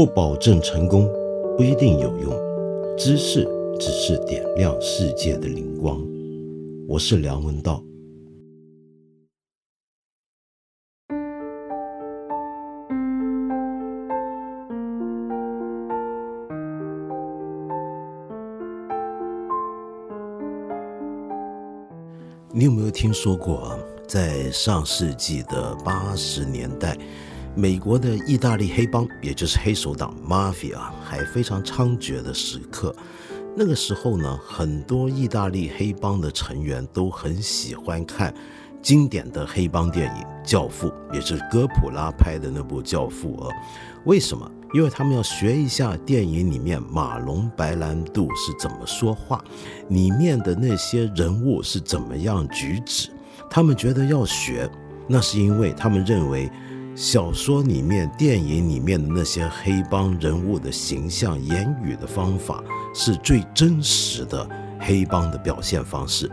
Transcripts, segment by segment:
不保证成功，不一定有用。知识只是点亮世界的灵光。我是梁文道。你有没有听说过？在上世纪的八十年代，美国的意大利黑帮，也就是黑手党 （Mafia） 还非常猖獗的时刻。那个时候呢，很多意大利黑帮的成员都很喜欢看经典的黑帮电影《教父》，也是哥普拉拍的那部《教父》啊。为什么？因为他们要学一下电影里面马龙白兰度是怎么说话，里面的那些人物是怎么样举止。他们觉得要学，那是因为他们认为小说里面、电影里面的那些黑帮人物的形象、言语的方法是最真实的黑帮的表现方式。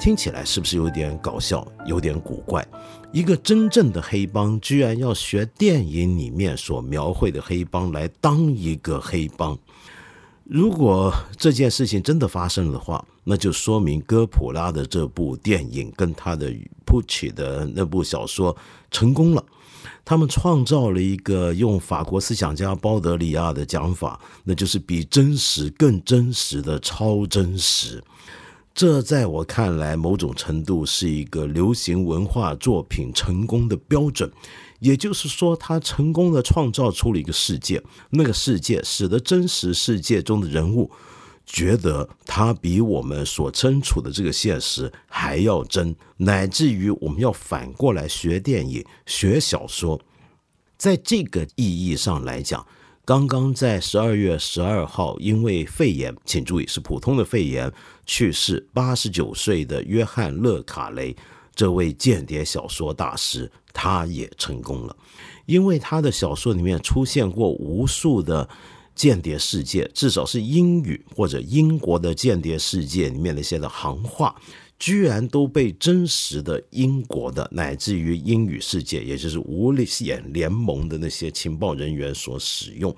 听起来是不是有点搞笑、有点古怪？一个真正的黑帮居然要学电影里面所描绘的黑帮来当一个黑帮，如果这件事情真的发生的话，那就说明哥普拉的这部电影跟他的普奇的那部小说成功了。他们创造了一个用法国思想家包德里亚的讲法，那就是比真实更真实的超真实。这在我看来，某种程度是一个流行文化作品成功的标准。也就是说，他成功的创造出了一个世界，那个世界使得真实世界中的人物觉得他比我们所身处的这个现实还要真，乃至于我们要反过来学电影、学小说。在这个意义上来讲。刚刚在十二月十二号，因为肺炎，请注意是普通的肺炎去世，八十九岁的约翰·勒卡雷这位间谍小说大师，他也成功了，因为他的小说里面出现过无数的间谍世界，至少是英语或者英国的间谍世界里面那些的行话。居然都被真实的英国的乃至于英语世界，也就是无眼联盟的那些情报人员所使用。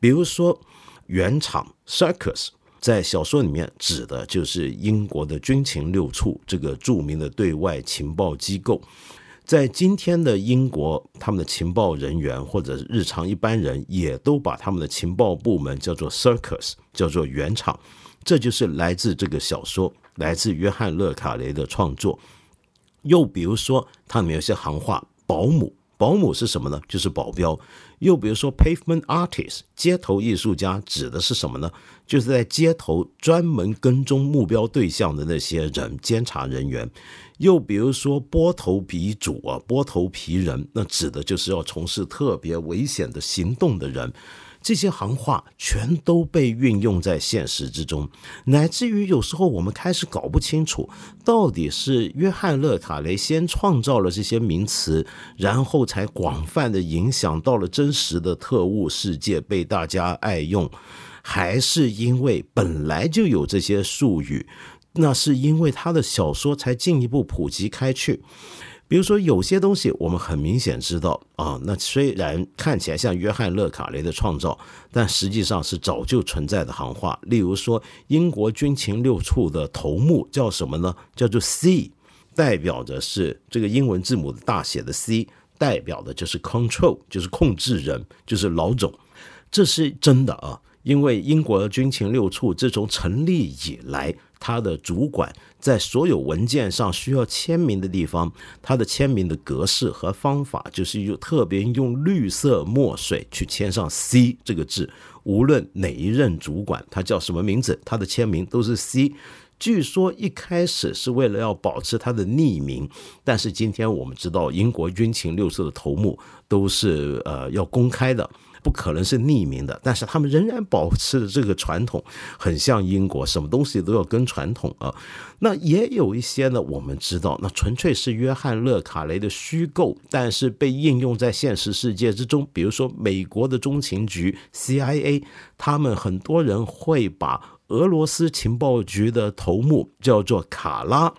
比如说，原厂 Circus 在小说里面指的就是英国的军情六处这个著名的对外情报机构。在今天的英国，他们的情报人员或者日常一般人也都把他们的情报部门叫做 Circus，叫做原厂。这就是来自这个小说。来自约翰·勒卡雷的创作，又比如说，它里面有些行话，保姆，保姆是什么呢？就是保镖。又比如说，pavement artist，街头艺术家，指的是什么呢？就是在街头专门跟踪目标对象的那些人，监察人员。又比如说，波头皮主啊，波头皮人，那指的就是要从事特别危险的行动的人。这些行话全都被运用在现实之中，乃至于有时候我们开始搞不清楚，到底是约翰·勒卡雷先创造了这些名词，然后才广泛的影响到了真实的特务世界，被大家爱用，还是因为本来就有这些术语，那是因为他的小说才进一步普及开去。比如说，有些东西我们很明显知道啊，那虽然看起来像约翰·勒卡雷的创造，但实际上是早就存在的行话。例如说，英国军情六处的头目叫什么呢？叫做 C，代表着是这个英文字母的大写的 C，代表的就是 control，就是控制人，就是老总。这是真的啊，因为英国的军情六处自从成立以来。他的主管在所有文件上需要签名的地方，他的签名的格式和方法就是用特别用绿色墨水去签上 C 这个字。无论哪一任主管，他叫什么名字，他的签名都是 C。据说一开始是为了要保持他的匿名，但是今天我们知道，英国军情六处的头目都是呃要公开的。不可能是匿名的，但是他们仍然保持着这个传统，很像英国，什么东西都要跟传统啊。那也有一些呢，我们知道，那纯粹是约翰·勒卡雷的虚构，但是被应用在现实世界之中。比如说，美国的中情局 CIA，他们很多人会把俄罗斯情报局的头目叫做卡拉。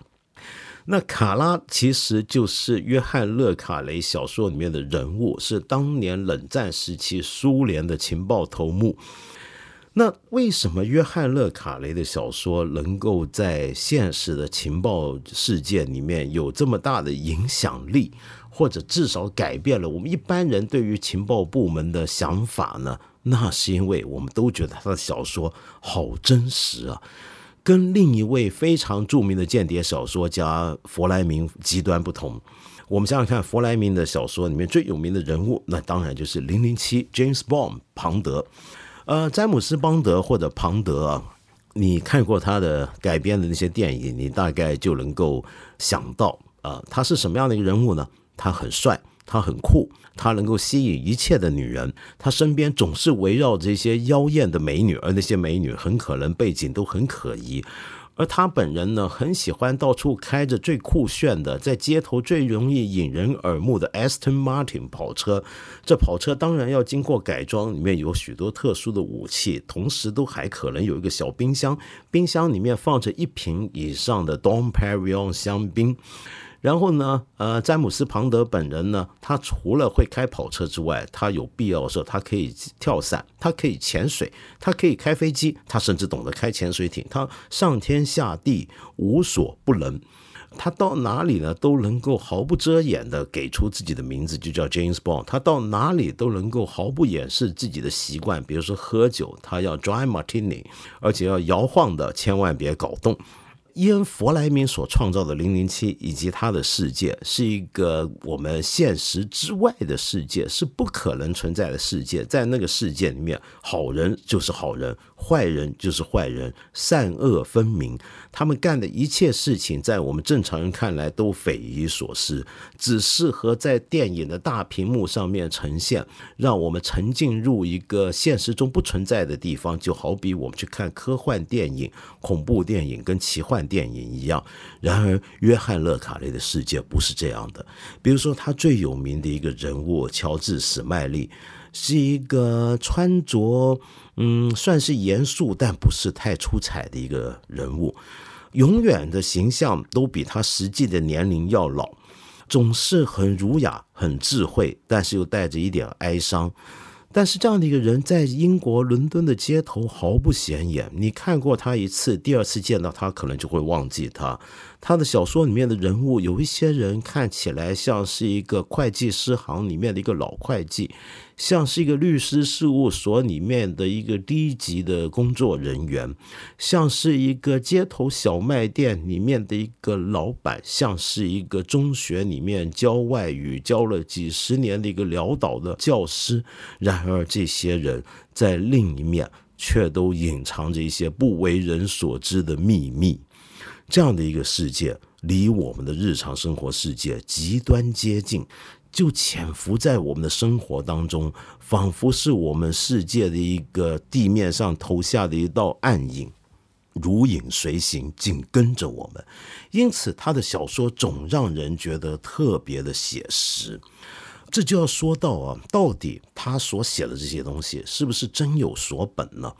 那卡拉其实就是约翰·勒卡雷小说里面的人物，是当年冷战时期苏联的情报头目。那为什么约翰·勒卡雷的小说能够在现实的情报世界里面有这么大的影响力，或者至少改变了我们一般人对于情报部门的想法呢？那是因为我们都觉得他的小说好真实啊，跟另一位非常著名的间谍小说家弗莱明极端不同。我们想想看，弗莱明的小说里面最有名的人物，那当然就是零零七 James Bond 庞德。呃，詹姆斯·邦德或者庞德啊，你看过他的改编的那些电影，你大概就能够想到啊，他是什么样的一个人物呢？他很帅，他很酷，他能够吸引一切的女人，他身边总是围绕着一些妖艳的美女，而那些美女很可能背景都很可疑。而他本人呢，很喜欢到处开着最酷炫的，在街头最容易引人耳目的 Aston Martin 跑车。这跑车当然要经过改装，里面有许多特殊的武器，同时都还可能有一个小冰箱，冰箱里面放着一瓶以上的 Dom Perignon 香槟。然后呢，呃，詹姆斯·庞德本人呢，他除了会开跑车之外，他有必要的时候，他可以跳伞，他可以潜水，他可以开飞机，他甚至懂得开潜水艇，他上天下地无所不能。他到哪里呢，都能够毫不遮掩的给出自己的名字，就叫 James Bond。他到哪里都能够毫不掩饰自己的习惯，比如说喝酒，他要 dry martini，而且要摇晃的，千万别搞动。伊恩·弗莱明所创造的《零零七》以及他的世界，是一个我们现实之外的世界，是不可能存在的世界。在那个世界里面，好人就是好人。坏人就是坏人，善恶分明。他们干的一切事情，在我们正常人看来都匪夷所思，只适合在电影的大屏幕上面呈现，让我们沉浸入一个现实中不存在的地方。就好比我们去看科幻电影、恐怖电影跟奇幻电影一样。然而，约翰·勒卡雷的世界不是这样的。比如说，他最有名的一个人物乔治·史麦利。是一个穿着嗯，算是严肃但不是太出彩的一个人物，永远的形象都比他实际的年龄要老，总是很儒雅、很智慧，但是又带着一点哀伤。但是这样的一个人，在英国伦敦的街头毫不显眼。你看过他一次，第二次见到他，可能就会忘记他。他的小说里面的人物，有一些人看起来像是一个会计师行里面的一个老会计，像是一个律师事务所里面的一个低级的工作人员，像是一个街头小卖店里面的一个老板，像是一个中学里面教外语教了几十年的一个潦倒的教师。然而，这些人在另一面却都隐藏着一些不为人所知的秘密。这样的一个世界，离我们的日常生活世界极端接近，就潜伏在我们的生活当中，仿佛是我们世界的一个地面上投下的一道暗影，如影随形，紧跟着我们。因此，他的小说总让人觉得特别的写实。这就要说到啊，到底他所写的这些东西是不是真有所本呢？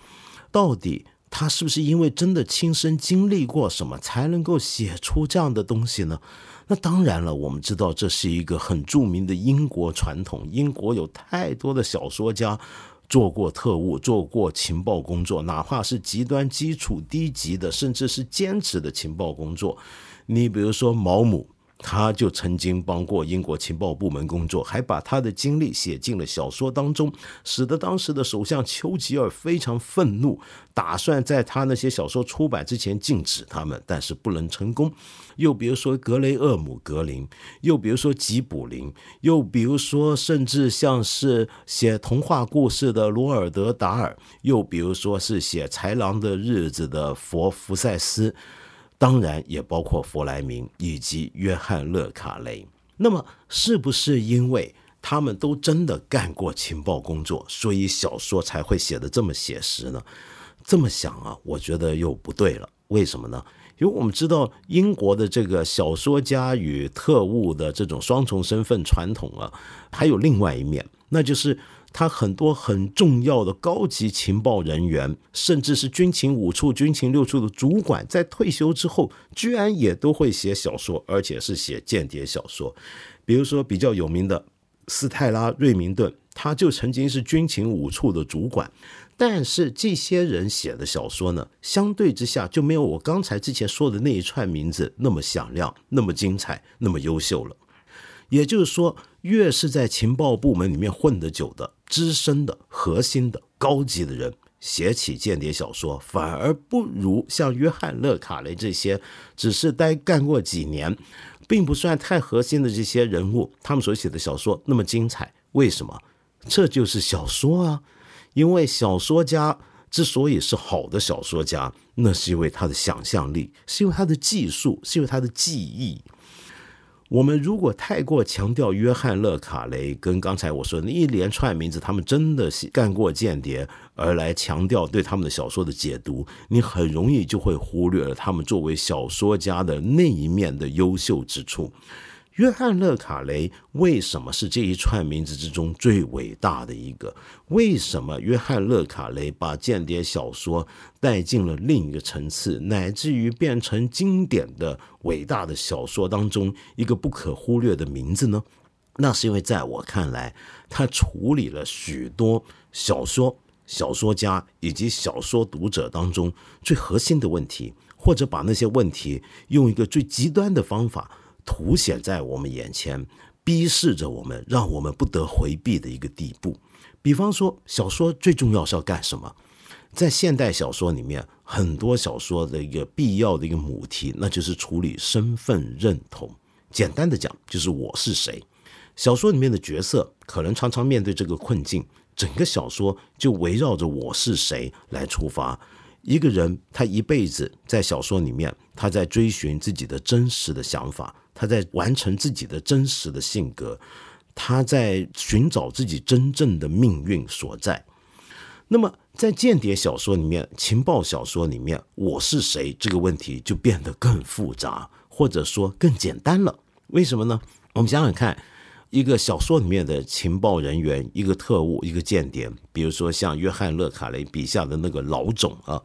到底？他是不是因为真的亲身经历过什么，才能够写出这样的东西呢？那当然了，我们知道这是一个很著名的英国传统。英国有太多的小说家做过特务，做过情报工作，哪怕是极端基础、低级的，甚至是兼职的情报工作。你比如说毛姆。他就曾经帮过英国情报部门工作，还把他的经历写进了小说当中，使得当时的首相丘吉尔非常愤怒，打算在他那些小说出版之前禁止他们，但是不能成功。又比如说格雷厄姆·格林，又比如说吉卜林，又比如说甚至像是写童话故事的罗尔德·达尔，又比如说是写《豺狼的日子》的佛福塞斯。当然也包括弗莱明以及约翰·勒卡雷。那么，是不是因为他们都真的干过情报工作，所以小说才会写得这么写实呢？这么想啊，我觉得又不对了。为什么呢？因为我们知道英国的这个小说家与特务的这种双重身份传统啊，还有另外一面，那就是他很多很重要的高级情报人员，甚至是军情五处、军情六处的主管，在退休之后，居然也都会写小说，而且是写间谍小说。比如说比较有名的斯泰拉·瑞明顿，他就曾经是军情五处的主管。但是这些人写的小说呢，相对之下就没有我刚才之前说的那一串名字那么响亮、那么精彩、那么优秀了。也就是说，越是在情报部门里面混得久的、资深的、核心的、高级的人，写起间谍小说，反而不如像约翰·勒卡雷这些只是待干过几年，并不算太核心的这些人物，他们所写的小说那么精彩。为什么？这就是小说啊！因为小说家之所以是好的小说家，那是因为他的想象力，是因为他的技术，是因为他的记忆。我们如果太过强调约翰·勒卡雷跟刚才我说的那一连串名字，他们真的是干过间谍，而来强调对他们的小说的解读，你很容易就会忽略了他们作为小说家的那一面的优秀之处。约翰·勒卡雷为什么是这一串名字之中最伟大的一个？为什么约翰·勒卡雷把间谍小说带进了另一个层次，乃至于变成经典的伟大的小说当中一个不可忽略的名字呢？那是因为在我看来，他处理了许多小说、小说家以及小说读者当中最核心的问题，或者把那些问题用一个最极端的方法。凸显在我们眼前，逼视着我们，让我们不得回避的一个地步。比方说，小说最重要是要干什么？在现代小说里面，很多小说的一个必要的一个母题，那就是处理身份认同。简单的讲，就是我是谁。小说里面的角色可能常常面对这个困境，整个小说就围绕着我是谁来出发。一个人，他一辈子在小说里面，他在追寻自己的真实的想法。他在完成自己的真实的性格，他在寻找自己真正的命运所在。那么，在间谍小说里面、情报小说里面，我是谁这个问题就变得更复杂，或者说更简单了。为什么呢？我们想想看，一个小说里面的情报人员，一个特务，一个间谍，比如说像约翰·勒卡雷笔下的那个老总啊，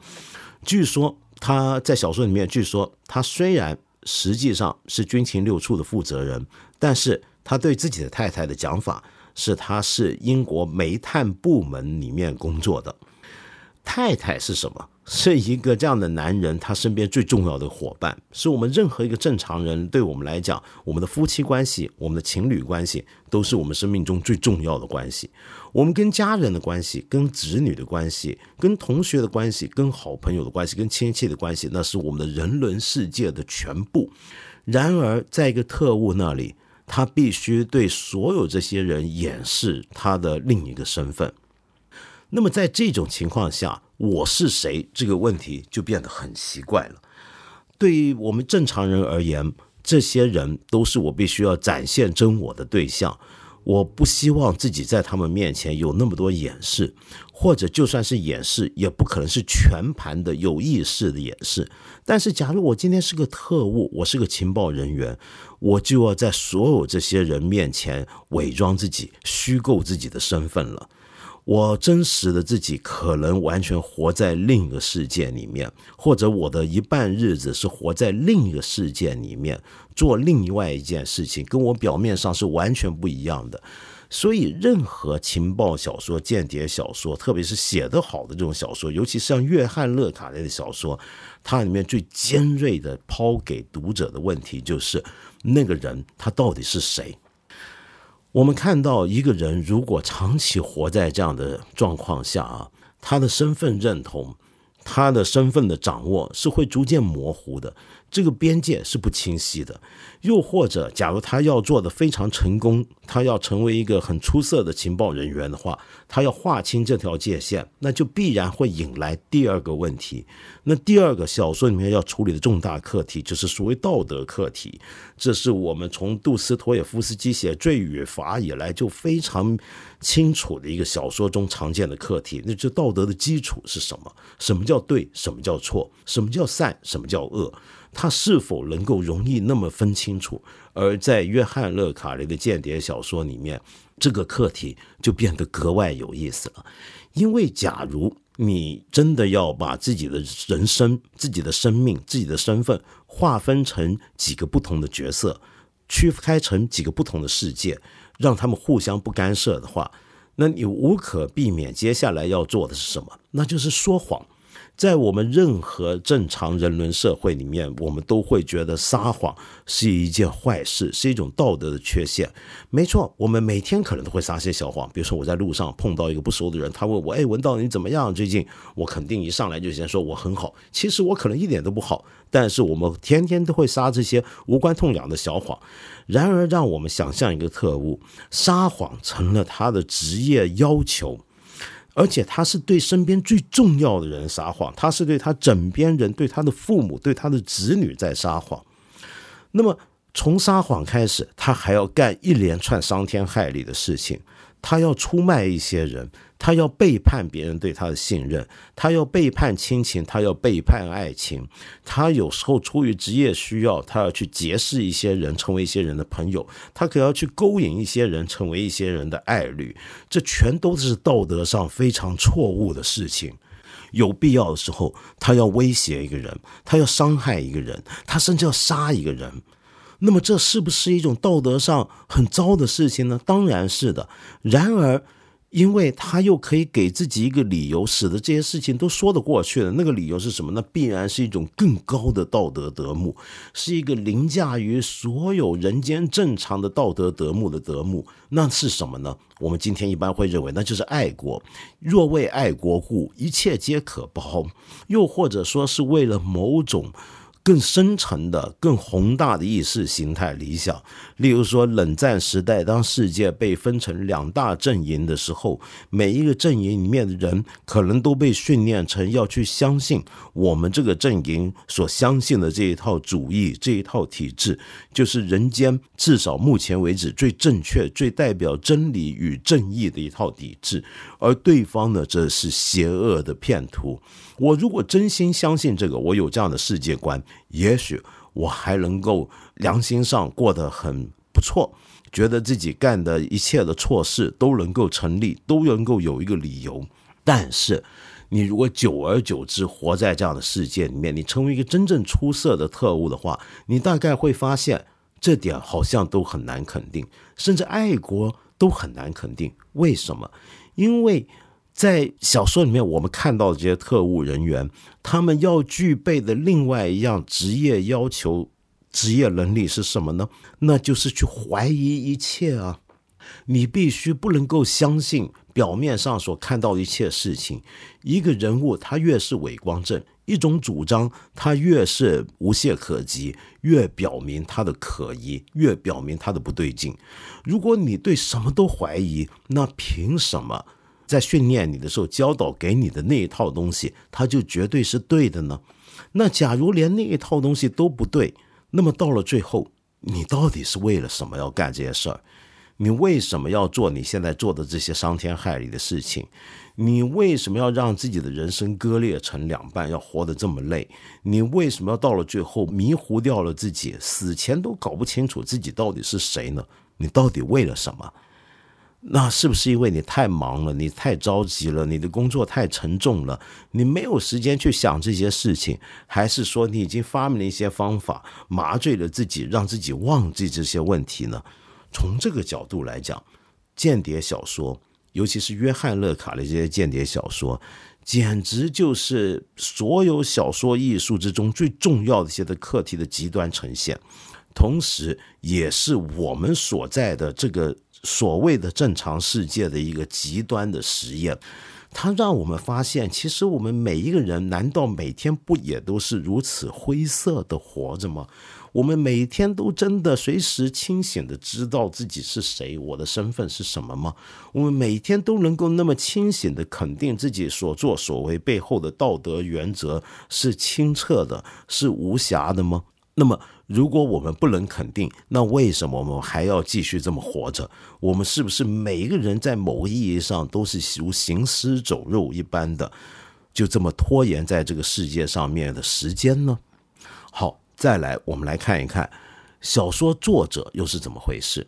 据说他在小说里面，据说他虽然。实际上是军情六处的负责人，但是他对自己的太太的讲法是，他是英国煤炭部门里面工作的。太太是什么？是一个这样的男人，他身边最重要的伙伴，是我们任何一个正常人对我们来讲，我们的夫妻关系、我们的情侣关系，都是我们生命中最重要的关系。我们跟家人的关系、跟子女的关系、跟同学的关系、跟好朋友的关系、跟亲戚的关系，那是我们的人伦世界的全部。然而，在一个特务那里，他必须对所有这些人掩饰他的另一个身份。那么在这种情况下，我是谁这个问题就变得很奇怪了。对于我们正常人而言，这些人都是我必须要展现真我的对象。我不希望自己在他们面前有那么多掩饰，或者就算是掩饰，也不可能是全盘的有意识的掩饰。但是，假如我今天是个特务，我是个情报人员，我就要在所有这些人面前伪装自己，虚构自己的身份了。我真实的自己可能完全活在另一个世界里面，或者我的一半日子是活在另一个世界里面，做另外一件事情，跟我表面上是完全不一样的。所以，任何情报小说、间谍小说，特别是写得好的这种小说，尤其是像约翰·勒卡雷的小说，它里面最尖锐的抛给读者的问题就是：那个人他到底是谁？我们看到一个人如果长期活在这样的状况下啊，他的身份认同。他的身份的掌握是会逐渐模糊的，这个边界是不清晰的。又或者，假如他要做的非常成功，他要成为一个很出色的情报人员的话，他要划清这条界限，那就必然会引来第二个问题。那第二个小说里面要处理的重大课题，就是所谓道德课题。这是我们从杜斯托也夫斯基写《罪与罚》以来就非常清楚的一个小说中常见的课题。那就道德的基础是什么？什么叫对？什么叫错？什么叫善？什么叫恶？他是否能够容易那么分清楚？而在约翰·勒卡雷的间谍小说里面，这个课题就变得格外有意思了。因为假如你真的要把自己的人生、自己的生命、自己的身份划分成几个不同的角色，区分开成几个不同的世界，让他们互相不干涉的话，那你无可避免接下来要做的是什么？那就是说谎。在我们任何正常人伦社会里面，我们都会觉得撒谎是一件坏事，是一种道德的缺陷。没错，我们每天可能都会撒些小谎。比如说，我在路上碰到一个不熟的人，他问我：“哎，文道你怎么样？最近？”我肯定一上来就先说我很好。其实我可能一点都不好，但是我们天天都会撒这些无关痛痒的小谎。然而，让我们想象一个特务，撒谎成了他的职业要求。而且他是对身边最重要的人撒谎，他是对他枕边人、对他的父母、对他的子女在撒谎。那么从撒谎开始，他还要干一连串伤天害理的事情。他要出卖一些人，他要背叛别人对他的信任，他要背叛亲情，他要背叛爱情，他有时候出于职业需要，他要去结识一些人，成为一些人的朋友，他可要去勾引一些人，成为一些人的爱侣，这全都是道德上非常错误的事情。有必要的时候，他要威胁一个人，他要伤害一个人，他甚至要杀一个人。那么这是不是一种道德上很糟的事情呢？当然是的。然而，因为他又可以给自己一个理由，使得这些事情都说得过去了。那个理由是什么？那必然是一种更高的道德德目，是一个凌驾于所有人间正常的道德德目的德目。那是什么呢？我们今天一般会认为，那就是爱国。若为爱国故，一切皆可包。又或者说是为了某种。更深层的、更宏大的意识形态理想，例如说，冷战时代，当世界被分成两大阵营的时候，每一个阵营里面的人可能都被训练成要去相信我们这个阵营所相信的这一套主义、这一套体制，就是人间至少目前为止最正确、最代表真理与正义的一套体制，而对方呢，则是邪恶的骗徒。我如果真心相信这个，我有这样的世界观，也许我还能够良心上过得很不错，觉得自己干的一切的错事都能够成立，都能够有一个理由。但是，你如果久而久之活在这样的世界里面，你成为一个真正出色的特务的话，你大概会发现这点好像都很难肯定，甚至爱国都很难肯定。为什么？因为。在小说里面，我们看到的这些特务人员，他们要具备的另外一样职业要求、职业能力是什么呢？那就是去怀疑一切啊！你必须不能够相信表面上所看到的一切事情。一个人物他越是伪光正，一种主张他越是无懈可击，越表明他的可疑，越表明他的不对劲。如果你对什么都怀疑，那凭什么？在训练你的时候，教导给你的那一套东西，它就绝对是对的呢？那假如连那一套东西都不对，那么到了最后，你到底是为了什么要干这些事儿？你为什么要做你现在做的这些伤天害理的事情？你为什么要让自己的人生割裂成两半，要活得这么累？你为什么要到了最后迷糊掉了自己，死前都搞不清楚自己到底是谁呢？你到底为了什么？那是不是因为你太忙了，你太着急了，你的工作太沉重了，你没有时间去想这些事情？还是说你已经发明了一些方法，麻醉了自己，让自己忘记这些问题呢？从这个角度来讲，间谍小说，尤其是约翰·勒卡的这些间谍小说，简直就是所有小说艺术之中最重要的一些的课题的极端呈现，同时也是我们所在的这个。所谓的正常世界的一个极端的实验，它让我们发现，其实我们每一个人，难道每天不也都是如此灰色的活着吗？我们每天都真的随时清醒的知道自己是谁，我的身份是什么吗？我们每天都能够那么清醒的肯定自己所作所为背后的道德原则是清澈的，是无瑕的吗？那么，如果我们不能肯定，那为什么我们还要继续这么活着？我们是不是每一个人在某个意义上都是如行尸走肉一般的，就这么拖延在这个世界上面的时间呢？好。再来，我们来看一看小说作者又是怎么回事。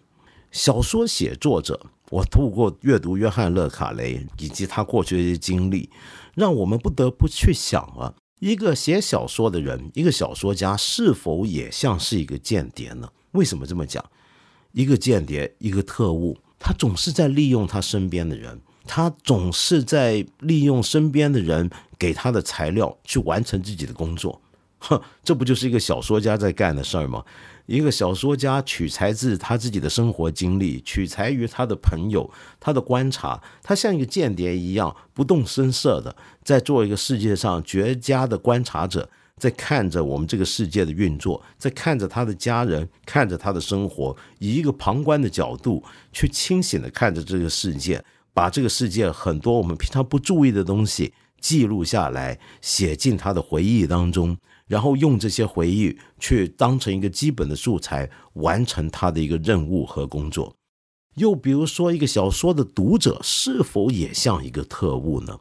小说写作者，我透过阅读约翰·勒卡雷以及他过去的一些经历，让我们不得不去想啊，一个写小说的人，一个小说家，是否也像是一个间谍呢？为什么这么讲？一个间谍，一个特务，他总是在利用他身边的人，他总是在利用身边的人给他的材料去完成自己的工作。这不就是一个小说家在干的事儿吗？一个小说家取材自他自己的生活经历，取材于他的朋友，他的观察，他像一个间谍一样不动声色的在做一个世界上绝佳的观察者，在看着我们这个世界的运作，在看着他的家人，看着他的生活，以一个旁观的角度去清醒的看着这个世界，把这个世界很多我们平常不注意的东西记录下来，写进他的回忆当中。然后用这些回忆去当成一个基本的素材，完成他的一个任务和工作。又比如说，一个小说的读者是否也像一个特务呢？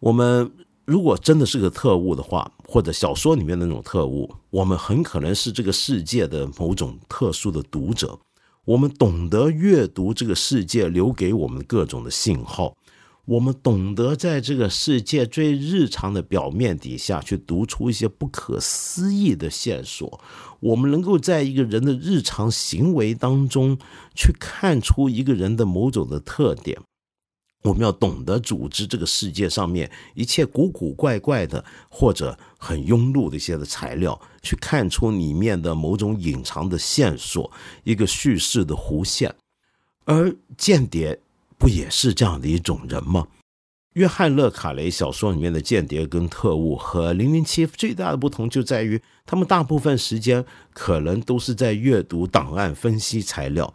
我们如果真的是个特务的话，或者小说里面的那种特务，我们很可能是这个世界的某种特殊的读者。我们懂得阅读这个世界留给我们各种的信号。我们懂得在这个世界最日常的表面底下去读出一些不可思议的线索，我们能够在一个人的日常行为当中去看出一个人的某种的特点。我们要懂得组织这个世界上面一切古古怪怪的或者很庸碌的一些的材料，去看出里面的某种隐藏的线索，一个叙事的弧线，而间谍。不也是这样的一种人吗？约翰·勒卡雷小说里面的间谍跟特务和零零七最大的不同就在于，他们大部分时间可能都是在阅读档案、分析材料。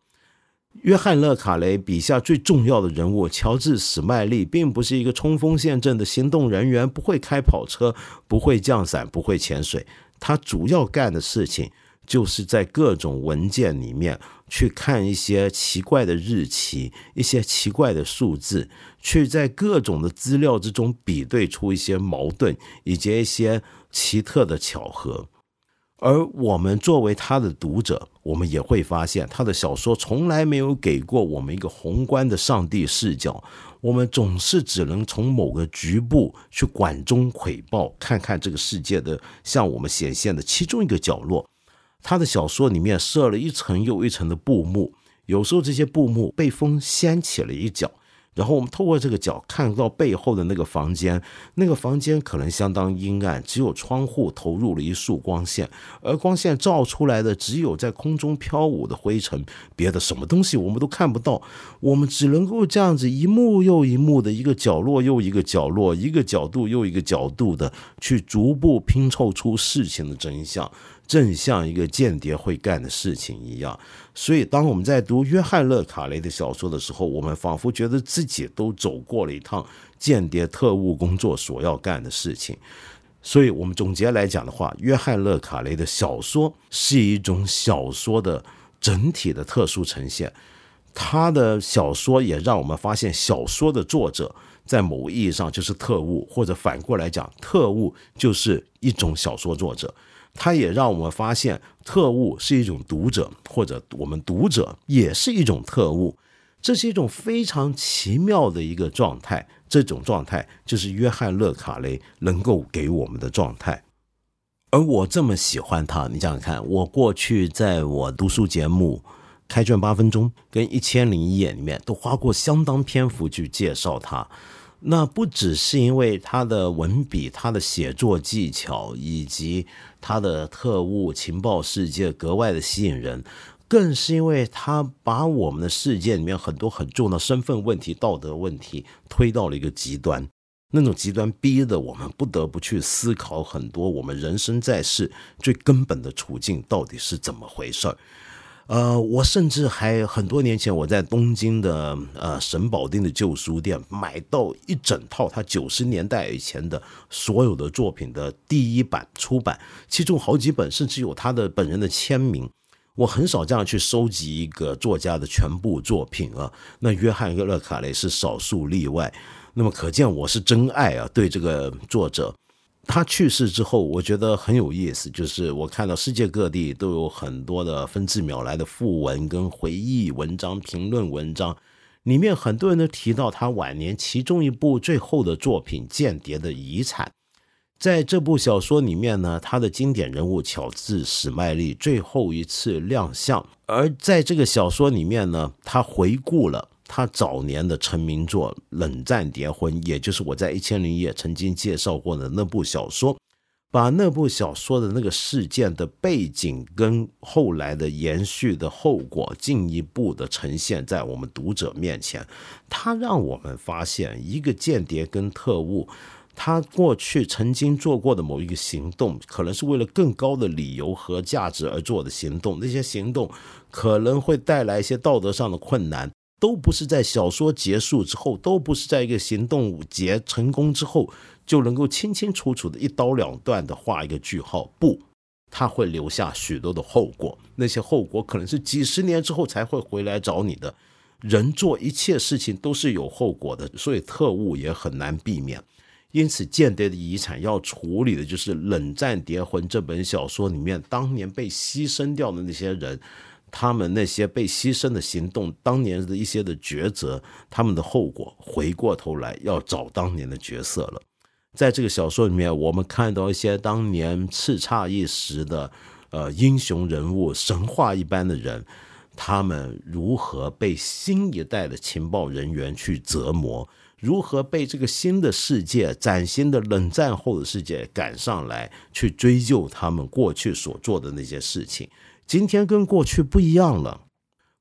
约翰·勒卡雷笔下最重要的人物乔治·史麦利，并不是一个冲锋陷阵的行动人员，不会开跑车，不会降伞，不会潜水。他主要干的事情。就是在各种文件里面去看一些奇怪的日期、一些奇怪的数字，去在各种的资料之中比对出一些矛盾以及一些奇特的巧合。而我们作为他的读者，我们也会发现，他的小说从来没有给过我们一个宏观的上帝视角，我们总是只能从某个局部去管中窥豹，看看这个世界的向我们显现的其中一个角落。他的小说里面设了一层又一层的布幕，有时候这些布幕被风掀起了一角。然后我们透过这个角看到背后的那个房间，那个房间可能相当阴暗，只有窗户投入了一束光线，而光线照出来的只有在空中飘舞的灰尘，别的什么东西我们都看不到。我们只能够这样子一幕又一幕的一个角落又一个角落，一个角度又一个角度的去逐步拼凑出事情的真相。正像一个间谍会干的事情一样，所以当我们在读约翰·勒卡雷的小说的时候，我们仿佛觉得自己都走过了一趟间谍特务工作所要干的事情。所以，我们总结来讲的话，约翰·勒卡雷的小说是一种小说的整体的特殊呈现。他的小说也让我们发现，小说的作者在某意义上就是特务，或者反过来讲，特务就是一种小说作者。它也让我们发现，特务是一种读者，或者我们读者也是一种特务，这是一种非常奇妙的一个状态。这种状态就是约翰·勒卡雷能够给我们的状态。而我这么喜欢他，你想想看，我过去在我读书节目《开卷八分钟》跟《一千零一夜》里面都花过相当篇幅去介绍他。那不只是因为他的文笔、他的写作技巧以及他的特务情报世界格外的吸引人，更是因为他把我们的世界里面很多很重要的身份问题、道德问题推到了一个极端，那种极端逼得我们不得不去思考很多我们人生在世最根本的处境到底是怎么回事儿。呃，我甚至还很多年前，我在东京的呃神保町的旧书店买到一整套他九十年代以前的所有的作品的第一版出版，其中好几本甚至有他的本人的签名。我很少这样去收集一个作家的全部作品啊，那约翰·勒卡雷是少数例外。那么可见我是真爱啊，对这个作者。他去世之后，我觉得很有意思，就是我看到世界各地都有很多的分字秒来的讣文跟回忆文章、评论文章，里面很多人都提到他晚年其中一部最后的作品《间谍的遗产》。在这部小说里面呢，他的经典人物乔治史麦利最后一次亮相，而在这个小说里面呢，他回顾了。他早年的成名作《冷战谍婚》，也就是我在《一千零一夜》曾经介绍过的那部小说，把那部小说的那个事件的背景跟后来的延续的后果进一步的呈现在我们读者面前。他让我们发现，一个间谍跟特务，他过去曾经做过的某一个行动，可能是为了更高的理由和价值而做的行动，那些行动可能会带来一些道德上的困难。都不是在小说结束之后，都不是在一个行动结成功之后就能够清清楚楚的一刀两断的画一个句号。不，他会留下许多的后果，那些后果可能是几十年之后才会回来找你的。人做一切事情都是有后果的，所以特务也很难避免。因此，间谍的遗产要处理的就是《冷战谍魂》这本小说里面当年被牺牲掉的那些人。他们那些被牺牲的行动，当年的一些的抉择，他们的后果，回过头来要找当年的角色了。在这个小说里面，我们看到一些当年叱咤一时的呃英雄人物、神话一般的人，他们如何被新一代的情报人员去折磨，如何被这个新的世界、崭新的冷战后的世界赶上来，去追究他们过去所做的那些事情。今天跟过去不一样了。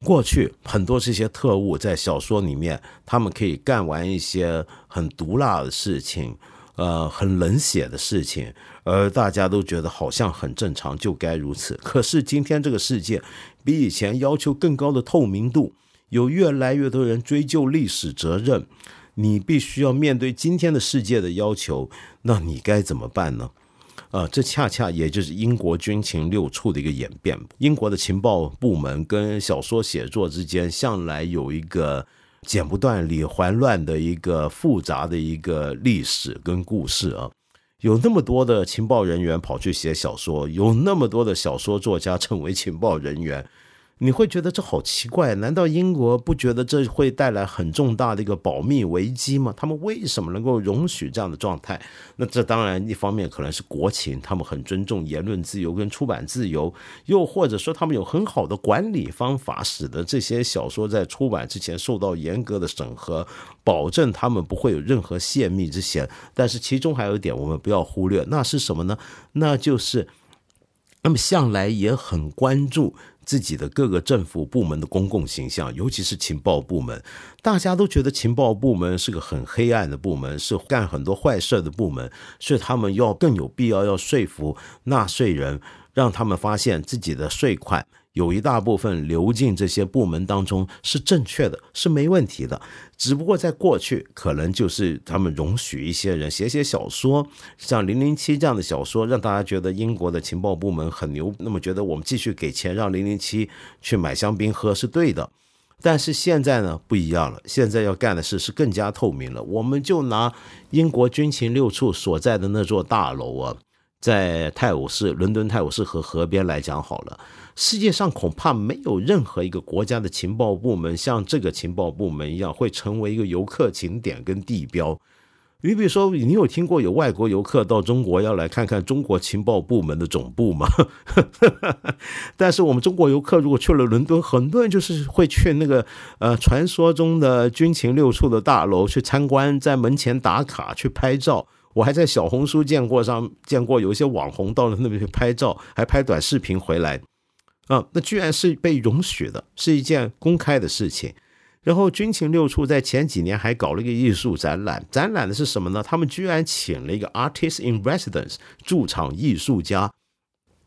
过去很多这些特务在小说里面，他们可以干完一些很毒辣的事情，呃，很冷血的事情，而大家都觉得好像很正常，就该如此。可是今天这个世界比以前要求更高的透明度，有越来越多人追究历史责任，你必须要面对今天的世界的要求，那你该怎么办呢？呃，这恰恰也就是英国军情六处的一个演变。英国的情报部门跟小说写作之间，向来有一个剪不断理还乱的一个复杂的一个历史跟故事啊。有那么多的情报人员跑去写小说，有那么多的小说作家成为情报人员。你会觉得这好奇怪？难道英国不觉得这会带来很重大的一个保密危机吗？他们为什么能够容许这样的状态？那这当然一方面可能是国情，他们很尊重言论自由跟出版自由，又或者说他们有很好的管理方法，使得这些小说在出版之前受到严格的审核，保证他们不会有任何泄密之嫌。但是其中还有一点我们不要忽略，那是什么呢？那就是那么向来也很关注。自己的各个政府部门的公共形象，尤其是情报部门，大家都觉得情报部门是个很黑暗的部门，是干很多坏事的部门，所以他们要更有必要要说服纳税人，让他们发现自己的税款。有一大部分流进这些部门当中是正确的，是没问题的。只不过在过去，可能就是他们容许一些人写写小说，像《零零七》这样的小说，让大家觉得英国的情报部门很牛，那么觉得我们继续给钱让零零七去买香槟喝是对的。但是现在呢，不一样了，现在要干的事是更加透明了。我们就拿英国军情六处所在的那座大楼啊，在泰晤士伦敦泰晤士河河边来讲好了。世界上恐怕没有任何一个国家的情报部门像这个情报部门一样，会成为一个游客景点跟地标。你比如说，你有听过有外国游客到中国要来看看中国情报部门的总部吗？但是我们中国游客如果去了伦敦，很多人就是会去那个呃传说中的军情六处的大楼去参观，在门前打卡去拍照。我还在小红书见过上见过有一些网红到了那边去拍照，还拍短视频回来。啊，那居然是被容许的，是一件公开的事情。然后军情六处在前几年还搞了一个艺术展览，展览的是什么呢？他们居然请了一个 artist in residence 驻场艺术家。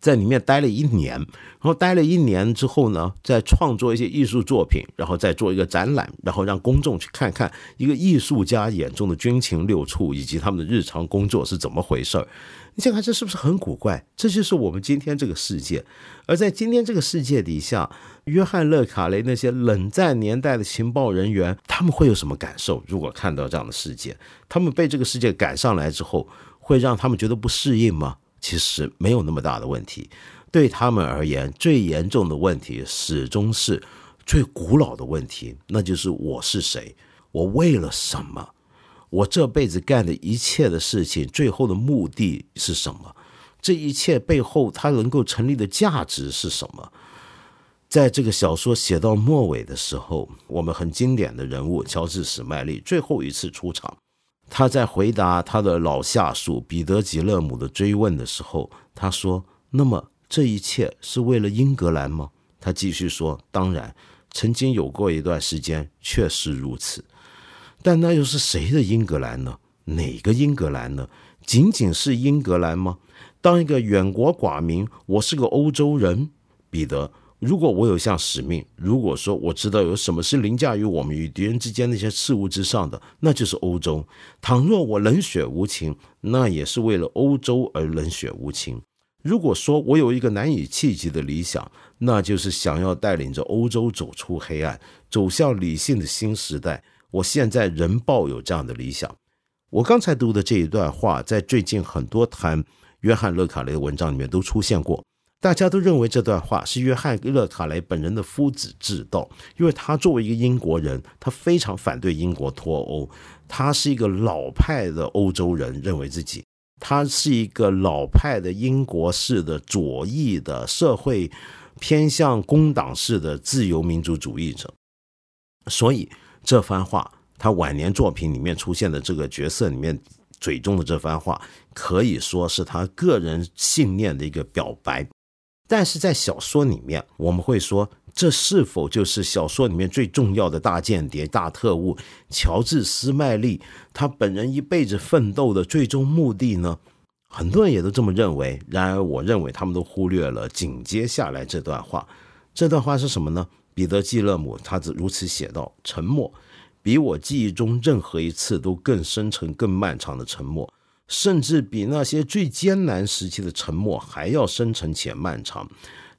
在里面待了一年，然后待了一年之后呢，再创作一些艺术作品，然后再做一个展览，然后让公众去看看一个艺术家眼中的军情六处以及他们的日常工作是怎么回事儿。你想看这是不是很古怪？这就是我们今天这个世界。而在今天这个世界底下，约翰·勒卡雷那些冷战年代的情报人员，他们会有什么感受？如果看到这样的世界，他们被这个世界赶上来之后。会让他们觉得不适应吗？其实没有那么大的问题。对他们而言，最严重的问题始终是最古老的问题，那就是我是谁，我为了什么，我这辈子干的一切的事情，最后的目的是什么？这一切背后，它能够成立的价值是什么？在这个小说写到末尾的时候，我们很经典的人物乔治史麦利最后一次出场，他在回答他的老下属彼得吉勒姆的追问的时候，他说：“那么。”这一切是为了英格兰吗？他继续说：“当然，曾经有过一段时间确实如此，但那又是谁的英格兰呢？哪个英格兰呢？仅仅是英格兰吗？当一个远国寡民，我是个欧洲人，彼得。如果我有项使命，如果说我知道有什么是凌驾于我们与敌人之间那些事物之上的，那就是欧洲。倘若我冷血无情，那也是为了欧洲而冷血无情。”如果说我有一个难以企及的理想，那就是想要带领着欧洲走出黑暗，走向理性的新时代。我现在仍抱有这样的理想。我刚才读的这一段话，在最近很多谈约翰·勒卡雷的文章里面都出现过。大家都认为这段话是约翰·勒卡雷本人的夫子自道，因为他作为一个英国人，他非常反对英国脱欧，他是一个老派的欧洲人，认为自己。他是一个老派的英国式的左翼的社会偏向工党式的自由民主主义者，所以这番话，他晚年作品里面出现的这个角色里面嘴中的这番话，可以说是他个人信念的一个表白。但是在小说里面，我们会说。这是否就是小说里面最重要的大间谍、大特务乔治·斯麦利他本人一辈子奋斗的最终目的呢？很多人也都这么认为。然而，我认为他们都忽略了紧接下来这段话。这段话是什么呢？彼得·基勒姆他只如此写道：“沉默，比我记忆中任何一次都更深沉、更漫长的沉默，甚至比那些最艰难时期的沉默还要深沉且漫长。”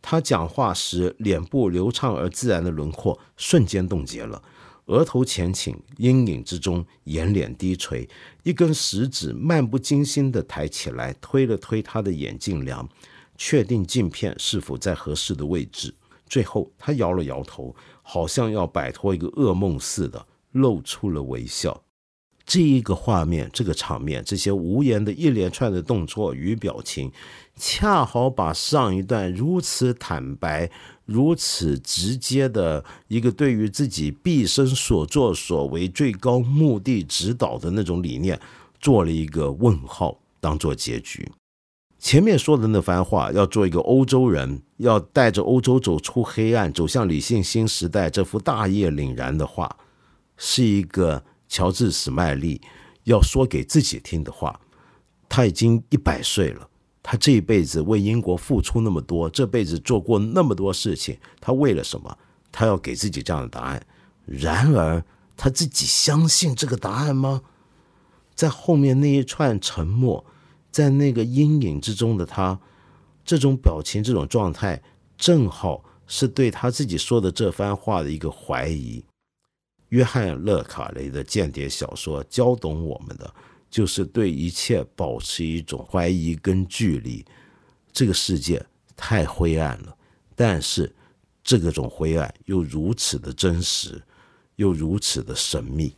他讲话时，脸部流畅而自然的轮廓瞬间冻结了，额头前倾，阴影之中，眼脸低垂，一根食指漫不经心地抬起来，推了推他的眼镜梁，确定镜片是否在合适的位置。最后，他摇了摇头，好像要摆脱一个噩梦似的，露出了微笑。这一个画面，这个场面，这些无言的一连串的动作与表情，恰好把上一段如此坦白、如此直接的一个对于自己毕生所作所为最高目的指导的那种理念，做了一个问号，当做结局。前面说的那番话，要做一个欧洲人，要带着欧洲走出黑暗，走向理性新时代，这幅大业凛然的话，是一个。乔治·史麦利要说给自己听的话，他已经一百岁了。他这一辈子为英国付出那么多，这辈子做过那么多事情，他为了什么？他要给自己这样的答案。然而，他自己相信这个答案吗？在后面那一串沉默，在那个阴影之中的他，这种表情、这种状态，正好是对他自己说的这番话的一个怀疑。约翰·勒卡雷的间谍小说教懂我们的，就是对一切保持一种怀疑跟距离。这个世界太灰暗了，但是这个种灰暗又如此的真实，又如此的神秘。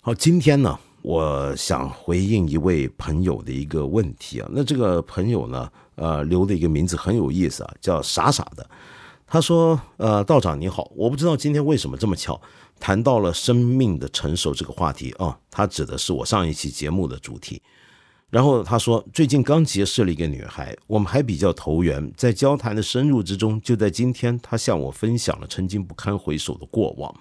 好，今天呢，我想回应一位朋友的一个问题啊。那这个朋友呢，呃，留的一个名字很有意思啊，叫傻傻的。他说：“呃，道长你好，我不知道今天为什么这么巧。”谈到了生命的成熟这个话题啊，他指的是我上一期节目的主题。然后他说，最近刚结识了一个女孩，我们还比较投缘，在交谈的深入之中，就在今天，他向我分享了曾经不堪回首的过往。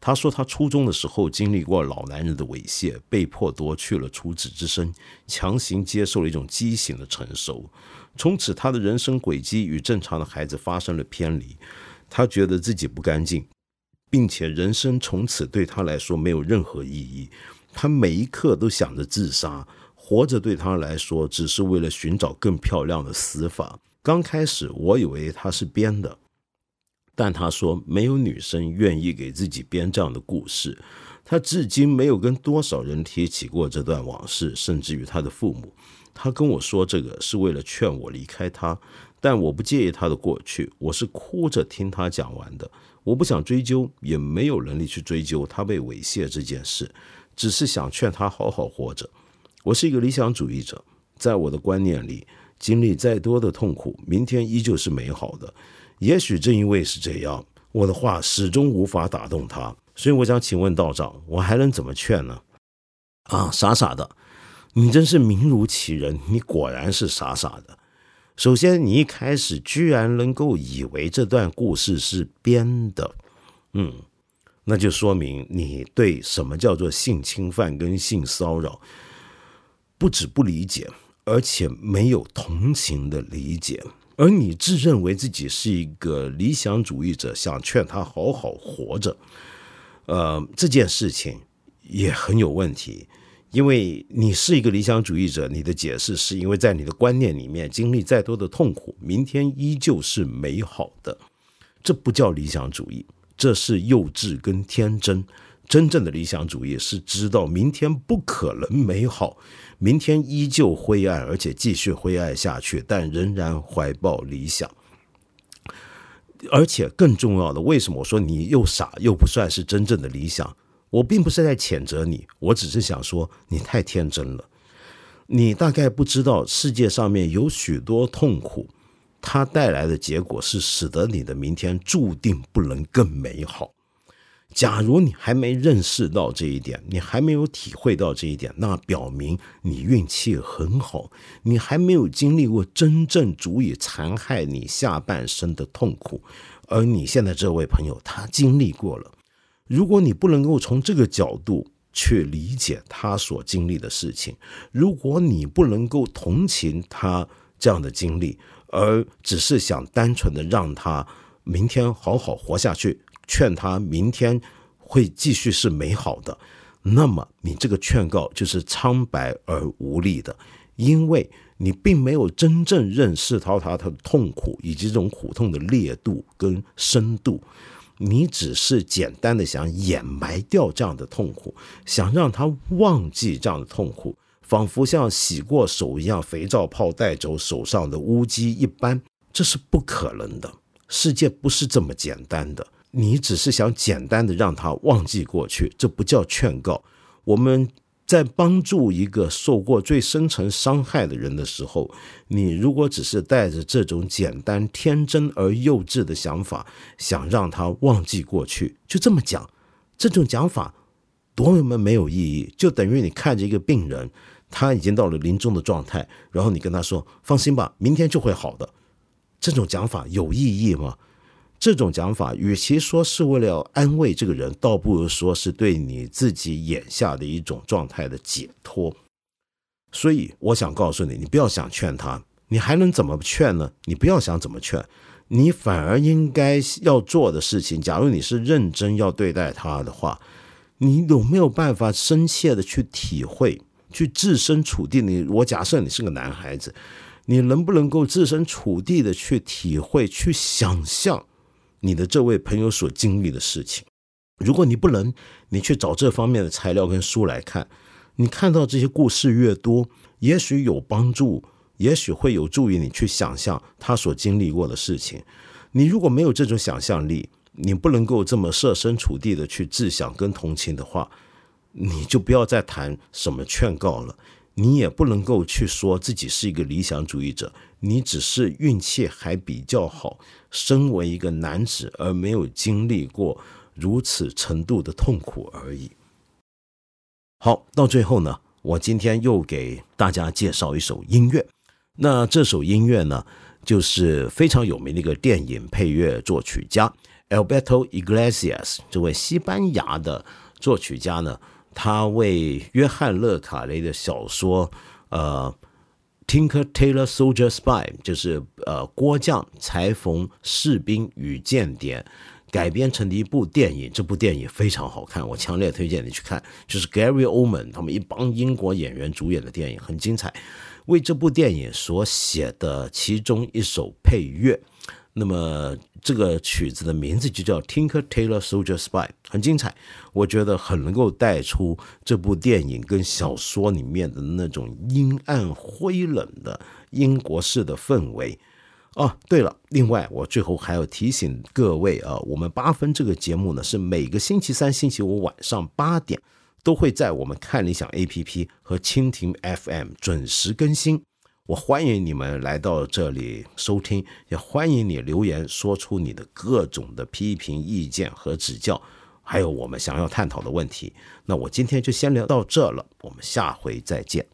他说，他初中的时候经历过老男人的猥亵，被迫夺去了处子之身，强行接受了一种畸形的成熟。从此，他的人生轨迹与正常的孩子发生了偏离。他觉得自己不干净。并且人生从此对他来说没有任何意义，他每一刻都想着自杀，活着对他来说只是为了寻找更漂亮的死法。刚开始我以为他是编的，但他说没有女生愿意给自己编这样的故事。他至今没有跟多少人提起过这段往事，甚至于他的父母。他跟我说这个是为了劝我离开他，但我不介意他的过去，我是哭着听他讲完的。我不想追究，也没有能力去追究他被猥亵这件事，只是想劝他好好活着。我是一个理想主义者，在我的观念里，经历再多的痛苦，明天依旧是美好的。也许正因为是这样，我的话始终无法打动他。所以我想请问道长，我还能怎么劝呢？啊，傻傻的，你真是名如其人，你果然是傻傻的。首先，你一开始居然能够以为这段故事是编的，嗯，那就说明你对什么叫做性侵犯跟性骚扰，不止不理解，而且没有同情的理解。而你自认为自己是一个理想主义者，想劝他好好活着，呃，这件事情也很有问题。因为你是一个理想主义者，你的解释是因为在你的观念里面，经历再多的痛苦，明天依旧是美好的。这不叫理想主义，这是幼稚跟天真。真正的理想主义是知道明天不可能美好，明天依旧灰暗，而且继续灰暗下去，但仍然怀抱理想。而且更重要的，为什么我说你又傻又不算是真正的理想？我并不是在谴责你，我只是想说你太天真了。你大概不知道世界上面有许多痛苦，它带来的结果是使得你的明天注定不能更美好。假如你还没认识到这一点，你还没有体会到这一点，那表明你运气很好，你还没有经历过真正足以残害你下半生的痛苦，而你现在这位朋友他经历过了。如果你不能够从这个角度去理解他所经历的事情，如果你不能够同情他这样的经历，而只是想单纯的让他明天好好活下去，劝他明天会继续是美好的，那么你这个劝告就是苍白而无力的，因为你并没有真正认识到他的痛苦以及这种苦痛的烈度跟深度。你只是简单的想掩埋掉这样的痛苦，想让他忘记这样的痛苦，仿佛像洗过手一样，肥皂泡带走手上的污迹一般，这是不可能的。世界不是这么简单的。你只是想简单的让他忘记过去，这不叫劝告。我们。在帮助一个受过最深层伤害的人的时候，你如果只是带着这种简单、天真而幼稚的想法，想让他忘记过去，就这么讲，这种讲法多么没有意义！就等于你看着一个病人，他已经到了临终的状态，然后你跟他说：“放心吧，明天就会好的。”这种讲法有意义吗？这种讲法，与其说是为了安慰这个人，倒不如说是对你自己眼下的一种状态的解脱。所以，我想告诉你，你不要想劝他，你还能怎么劝呢？你不要想怎么劝，你反而应该要做的事情，假如你是认真要对待他的话，你有没有办法深切的去体会，去置身处地？你我假设你是个男孩子，你能不能够置身处地的去体会、去想象？你的这位朋友所经历的事情，如果你不能，你去找这方面的材料跟书来看，你看到这些故事越多，也许有帮助，也许会有助于你去想象他所经历过的事情。你如果没有这种想象力，你不能够这么设身处地的去自想跟同情的话，你就不要再谈什么劝告了。你也不能够去说自己是一个理想主义者，你只是运气还比较好，身为一个男子而没有经历过如此程度的痛苦而已。好，到最后呢，我今天又给大家介绍一首音乐。那这首音乐呢，就是非常有名的一个电影配乐作曲家 Alberto Iglesias 这位西班牙的作曲家呢。他为约翰·勒卡雷的小说，呃，《Tinker Tailor Soldier Spy》就是呃，郭将、裁缝、士兵与间谍改编成的一部电影。这部电影非常好看，我强烈推荐你去看。就是 Gary Oldman 他们一帮英国演员主演的电影，很精彩。为这部电影所写的其中一首配乐。那么这个曲子的名字就叫《Tinker Tailor Soldier Spy》，很精彩，我觉得很能够带出这部电影跟小说里面的那种阴暗灰冷的英国式的氛围。哦，对了，另外我最后还要提醒各位啊，我们八分这个节目呢是每个星期三、星期五晚上八点都会在我们看理想 APP 和蜻蜓 FM 准时更新。我欢迎你们来到这里收听，也欢迎你留言说出你的各种的批评意见和指教，还有我们想要探讨的问题。那我今天就先聊到这了，我们下回再见。